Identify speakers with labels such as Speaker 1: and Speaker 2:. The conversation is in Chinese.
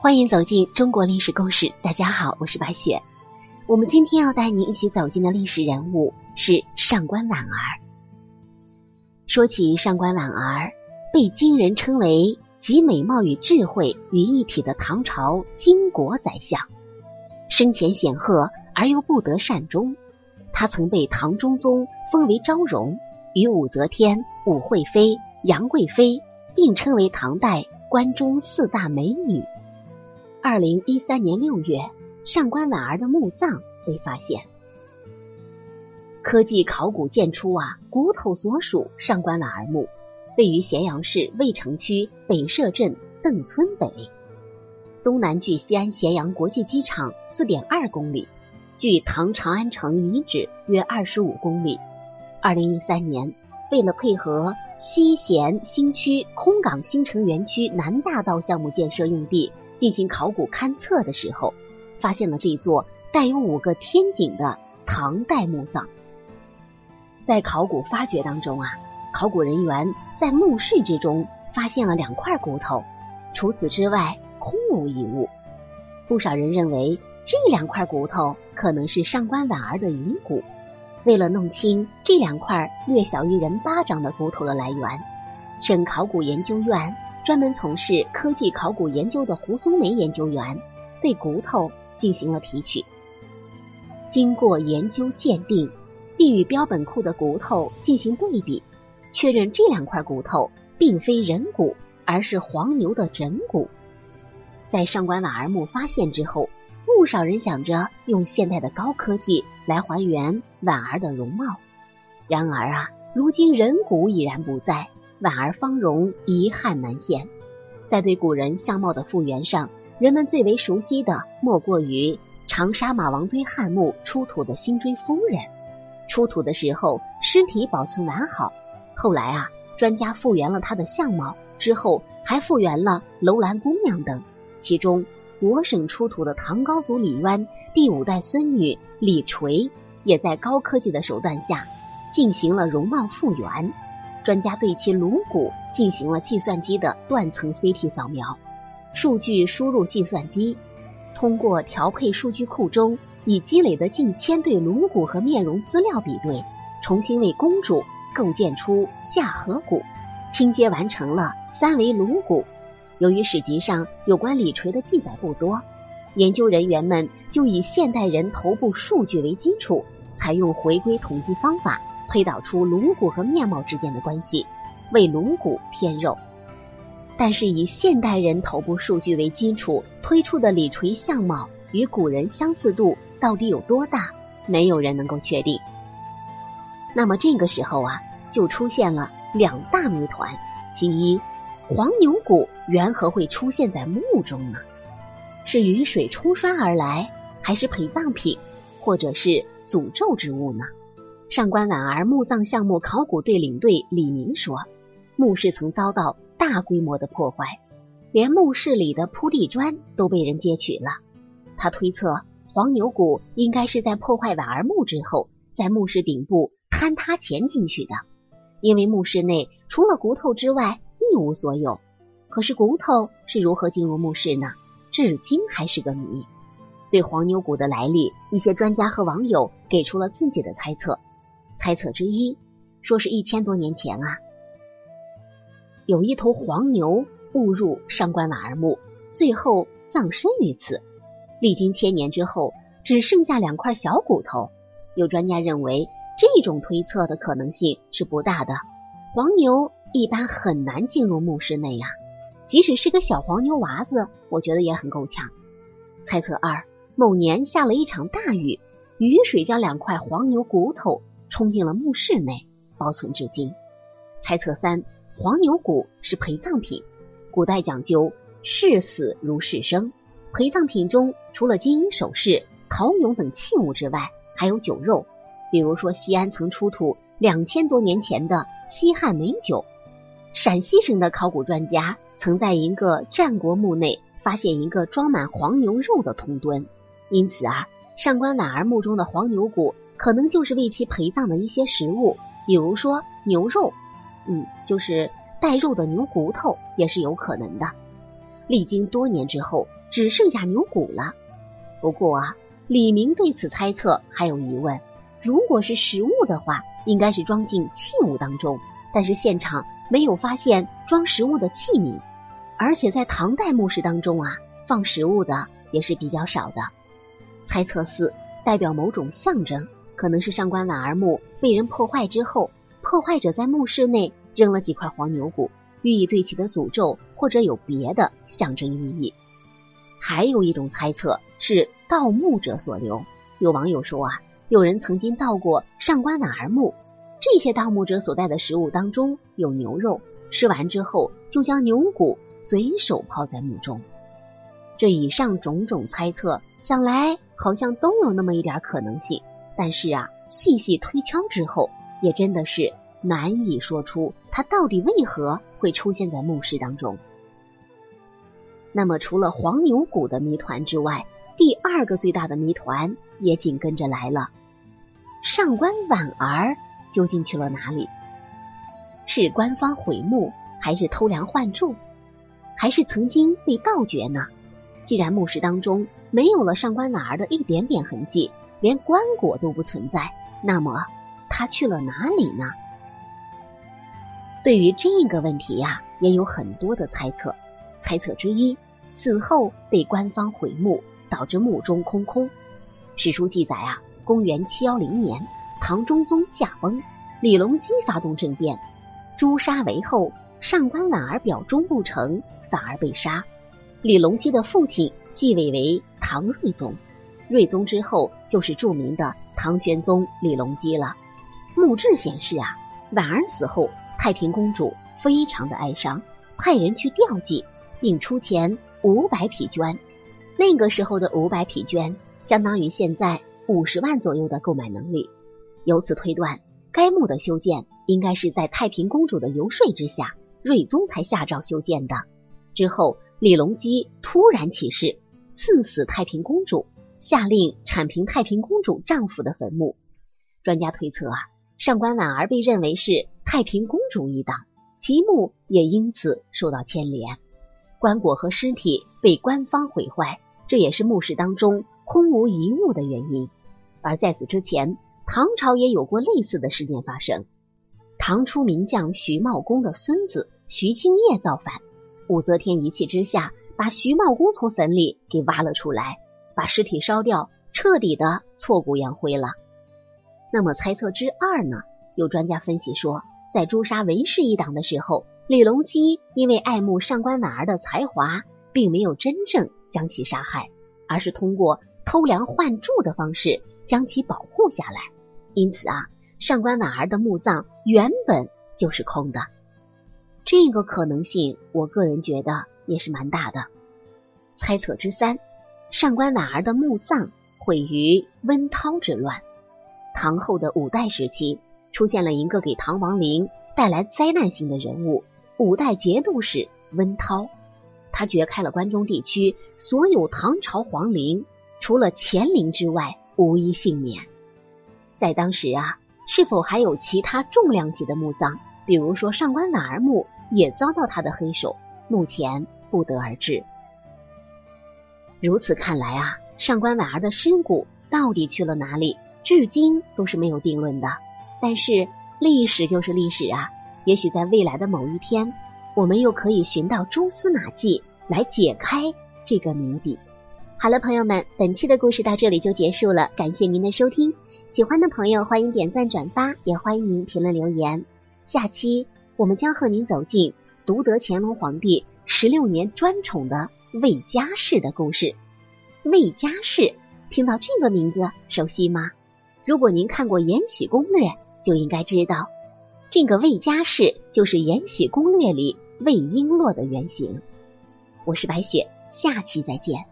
Speaker 1: 欢迎走进中国历史故事。大家好，我是白雪。我们今天要带您一起走进的历史人物是上官婉儿。说起上官婉儿，被今人称为集美貌与智慧于一体的唐朝巾帼宰相，生前显赫而又不得善终。他曾被唐中宗封为昭容，与武则天、武惠妃、杨贵妃并称为唐代关中四大美女。二零一三年六月，上官婉儿的墓葬被发现。科技考古鉴出啊，骨头所属上官婉儿墓，位于咸阳市渭城区北社镇邓村北，东南距西安咸阳国际机场四点二公里，距唐长安城遗址约二十五公里。二零一三年，为了配合西咸新区空港新城园区南大道项目建设用地。进行考古勘测的时候，发现了这座带有五个天井的唐代墓葬。在考古发掘当中啊，考古人员在墓室之中发现了两块骨头，除此之外空无一物。不少人认为这两块骨头可能是上官婉儿的遗骨。为了弄清这两块略小于人巴掌的骨头的来源，省考古研究院。专门从事科技考古研究的胡松梅研究员对骨头进行了提取，经过研究鉴定，并与标本库的骨头进行对比，确认这两块骨头并非人骨，而是黄牛的枕骨。在上官婉儿墓发现之后，不少人想着用现代的高科技来还原婉儿的容貌。然而啊，如今人骨已然不在。婉儿芳容遗憾难现，在对古人相貌的复原上，人们最为熟悉的莫过于长沙马王堆汉墓出土的辛追夫人。出土的时候，尸体保存完好。后来啊，专家复原了她的相貌，之后还复原了楼兰姑娘等。其中，我省出土的唐高祖李渊第五代孙女李垂，也在高科技的手段下进行了容貌复原。专家对其颅骨进行了计算机的断层 CT 扫描，数据输入计算机，通过调配数据库中已积累的近千对颅骨和面容资料比对，重新为公主构建出下颌骨，拼接完成了三维颅骨。由于史籍上有关李垂的记载不多，研究人员们就以现代人头部数据为基础，采用回归统计方法。推导出颅骨和面貌之间的关系，为颅骨添肉。但是以现代人头部数据为基础推出的李垂相貌与古人相似度到底有多大，没有人能够确定。那么这个时候啊，就出现了两大谜团：其一，黄牛骨缘何会出现在墓中呢？是雨水冲刷而来，还是陪葬品，或者是诅咒之物呢？上官婉儿墓葬项目考古队领队李明说，墓室曾遭到大规模的破坏，连墓室里的铺地砖都被人揭取了。他推测黄牛骨应该是在破坏婉儿墓之后，在墓室顶部坍塌前进去的，因为墓室内除了骨头之外一无所有。可是骨头是如何进入墓室呢？至今还是个谜。对黄牛骨的来历，一些专家和网友给出了自己的猜测。猜测之一，说是一千多年前啊，有一头黄牛误入上官婉儿墓，最后葬身于此。历经千年之后，只剩下两块小骨头。有专家认为，这种推测的可能性是不大的。黄牛一般很难进入墓室内呀，即使是个小黄牛娃子，我觉得也很够呛。猜测二，某年下了一场大雨，雨水将两块黄牛骨头。冲进了墓室内，保存至今。猜测三：黄牛骨是陪葬品。古代讲究视死如视生，陪葬品中除了金银首饰、陶俑等器物之外，还有酒肉。比如说，西安曾出土两千多年前的西汉美酒。陕西省的考古专家曾在一个战国墓内发现一个装满黄牛肉的铜墩。因此啊，上官婉儿墓中的黄牛骨。可能就是为其陪葬的一些食物，比如说牛肉，嗯，就是带肉的牛骨头也是有可能的。历经多年之后，只剩下牛骨了。不过啊，李明对此猜测还有疑问。如果是食物的话，应该是装进器物当中，但是现场没有发现装食物的器皿，而且在唐代墓室当中啊，放食物的也是比较少的。猜测四代表某种象征，可能是上官婉儿墓被人破坏之后，破坏者在墓室内扔了几块黄牛骨，寓意对其的诅咒，或者有别的象征意义。还有一种猜测是盗墓者所留。有网友说啊。有人曾经盗过上官婉儿墓，这些盗墓者所带的食物当中有牛肉，吃完之后就将牛骨随手抛在墓中。这以上种种猜测，想来好像都有那么一点可能性。但是啊，细细推敲之后，也真的是难以说出它到底为何会出现在墓室当中。那么，除了黄牛骨的谜团之外，第二个最大的谜团也紧跟着来了。上官婉儿究竟去了哪里？是官方毁墓，还是偷梁换柱，还是曾经被盗掘呢？既然墓室当中没有了上官婉儿的一点点痕迹，连棺椁都不存在，那么他去了哪里呢？对于这个问题呀，也有很多的猜测。猜测之一，死后被官方毁墓，导致墓中空空。史书记载啊。公元七幺零年，唐中宗驾崩，李隆基发动政变，诛杀为后。上官婉儿表忠不成，反而被杀。李隆基的父亲继位为唐睿宗，睿宗之后就是著名的唐玄宗李隆基了。墓志显示啊，婉儿死后，太平公主非常的哀伤，派人去吊祭，并出钱五百匹绢。那个时候的五百匹绢，相当于现在。五十万左右的购买能力，由此推断，该墓的修建应该是在太平公主的游说之下，睿宗才下诏修建的。之后，李隆基突然起事，赐死太平公主，下令铲平太平公主丈夫的坟墓。专家推测啊，上官婉儿被认为是太平公主一党，其墓也因此受到牵连。棺椁和尸体被官方毁坏，这也是墓室当中空无一物的原因。而在此之前，唐朝也有过类似的事件发生。唐初名将徐茂公的孙子徐敬业造反，武则天一气之下，把徐茂公从坟里给挖了出来，把尸体烧掉，彻底的挫骨扬灰了。那么猜测之二呢？有专家分析说，在诛杀韦氏一党的时候，李隆基因为爱慕上官婉儿的才华，并没有真正将其杀害，而是通过偷梁换柱的方式。将其保护下来，因此啊，上官婉儿的墓葬原本就是空的。这个可能性，我个人觉得也是蛮大的。猜测之三，上官婉儿的墓葬毁于温韬之乱。唐后的五代时期，出现了一个给唐王陵带来灾难性的人物——五代节度使温韬。他掘开了关中地区所有唐朝皇陵，除了乾陵之外。无一幸免。在当时啊，是否还有其他重量级的墓葬，比如说上官婉儿墓，也遭到他的黑手？目前不得而知。如此看来啊，上官婉儿的尸骨到底去了哪里，至今都是没有定论的。但是历史就是历史啊，也许在未来的某一天，我们又可以寻到蛛丝马迹来解开这个谜底。好了，朋友们，本期的故事到这里就结束了，感谢您的收听。喜欢的朋友欢迎点赞转发，也欢迎您评论留言。下期我们将和您走进独得乾隆皇帝十六年专宠的魏家氏的故事。魏家氏，听到这个名字熟悉吗？如果您看过《延禧攻略》，就应该知道，这个魏家氏就是《延禧攻略》里魏璎珞的原型。我是白雪，下期再见。